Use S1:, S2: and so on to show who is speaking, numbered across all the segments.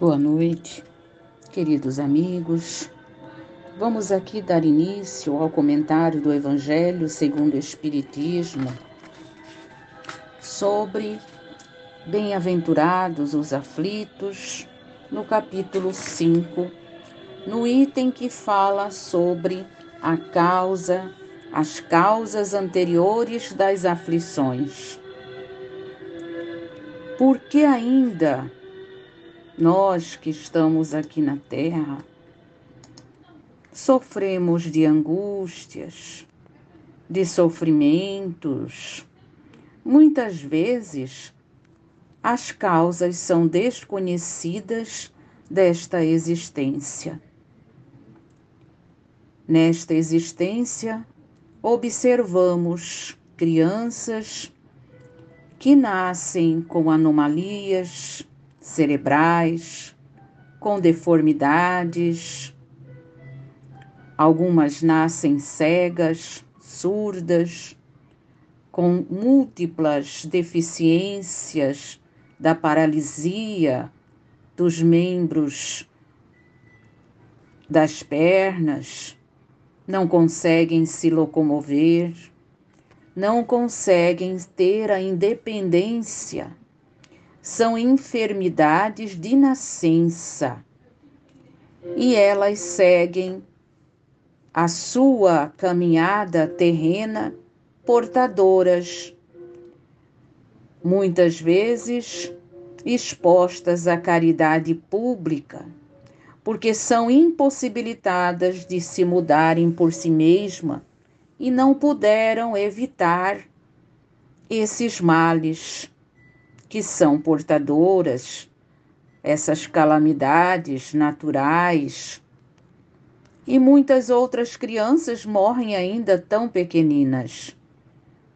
S1: Boa noite, queridos amigos. Vamos aqui dar início ao comentário do Evangelho segundo o Espiritismo sobre Bem-aventurados os aflitos, no capítulo 5, no item que fala sobre a causa, as causas anteriores das aflições. Porque ainda nós que estamos aqui na Terra, sofremos de angústias, de sofrimentos. Muitas vezes, as causas são desconhecidas desta existência. Nesta existência, observamos crianças que nascem com anomalias, cerebrais, com deformidades. Algumas nascem cegas, surdas, com múltiplas deficiências da paralisia dos membros das pernas, não conseguem se locomover, não conseguem ter a independência são enfermidades de nascença. E elas seguem a sua caminhada terrena portadoras, muitas vezes expostas à caridade pública, porque são impossibilitadas de se mudarem por si mesma e não puderam evitar esses males que são portadoras, essas calamidades naturais. E muitas outras crianças morrem ainda tão pequeninas.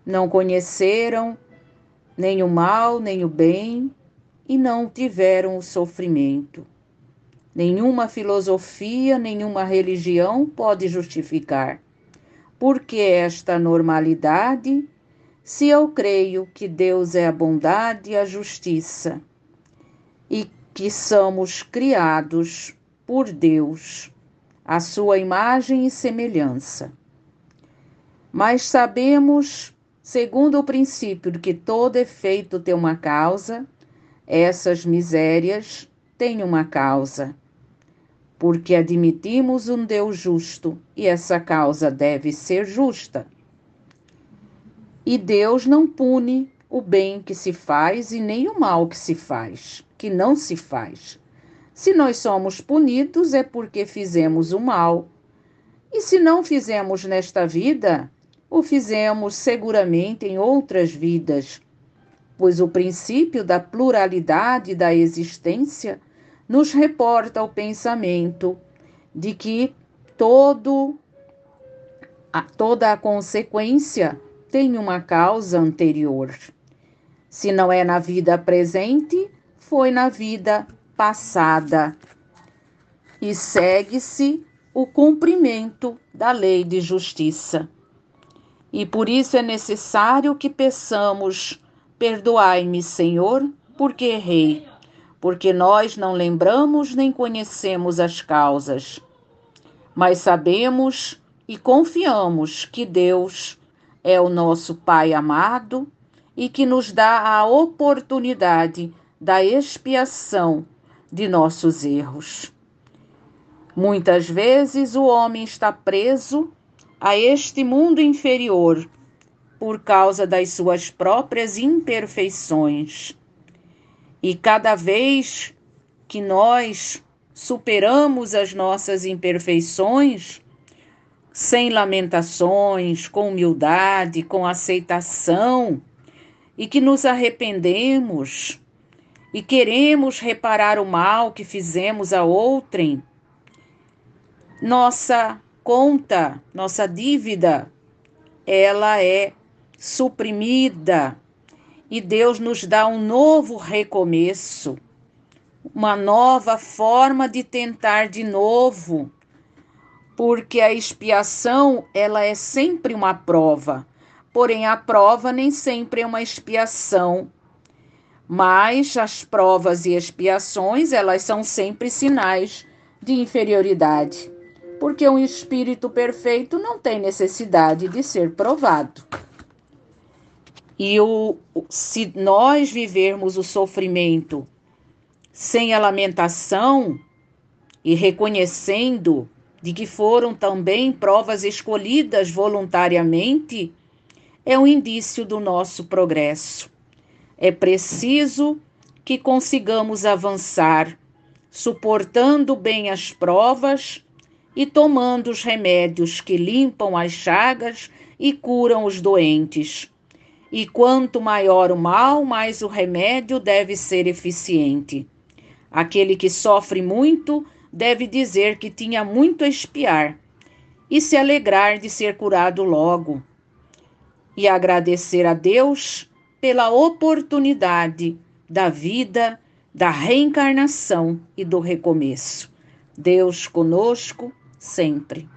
S1: Não conheceram nem o mal, nem o bem, e não tiveram o sofrimento. Nenhuma filosofia, nenhuma religião pode justificar. Porque esta normalidade se eu creio que Deus é a bondade e a justiça e que somos criados por Deus, a sua imagem e semelhança. Mas sabemos, segundo o princípio de que todo efeito tem uma causa, essas misérias têm uma causa. Porque admitimos um Deus justo e essa causa deve ser justa. E Deus não pune o bem que se faz e nem o mal que se faz, que não se faz. Se nós somos punidos é porque fizemos o mal. E se não fizemos nesta vida, o fizemos seguramente em outras vidas, pois o princípio da pluralidade da existência nos reporta o pensamento de que todo a, toda a consequência tem uma causa anterior. Se não é na vida presente, foi na vida passada. E segue-se o cumprimento da lei de justiça. E por isso é necessário que peçamos: Perdoai-me, Senhor, porque errei, porque nós não lembramos nem conhecemos as causas. Mas sabemos e confiamos que Deus é o nosso Pai amado e que nos dá a oportunidade da expiação de nossos erros. Muitas vezes o homem está preso a este mundo inferior por causa das suas próprias imperfeições. E cada vez que nós superamos as nossas imperfeições, sem lamentações, com humildade, com aceitação, e que nos arrependemos e queremos reparar o mal que fizemos a outrem, nossa conta, nossa dívida, ela é suprimida e Deus nos dá um novo recomeço, uma nova forma de tentar de novo porque a expiação ela é sempre uma prova, porém a prova nem sempre é uma expiação. Mas as provas e expiações, elas são sempre sinais de inferioridade, porque um espírito perfeito não tem necessidade de ser provado. E o, se nós vivermos o sofrimento sem a lamentação e reconhecendo de que foram também provas escolhidas voluntariamente, é um indício do nosso progresso. É preciso que consigamos avançar, suportando bem as provas e tomando os remédios que limpam as chagas e curam os doentes. E quanto maior o mal, mais o remédio deve ser eficiente. Aquele que sofre muito deve dizer que tinha muito a espiar e se alegrar de ser curado logo, e agradecer a Deus pela oportunidade da vida, da reencarnação e do recomeço. Deus conosco sempre.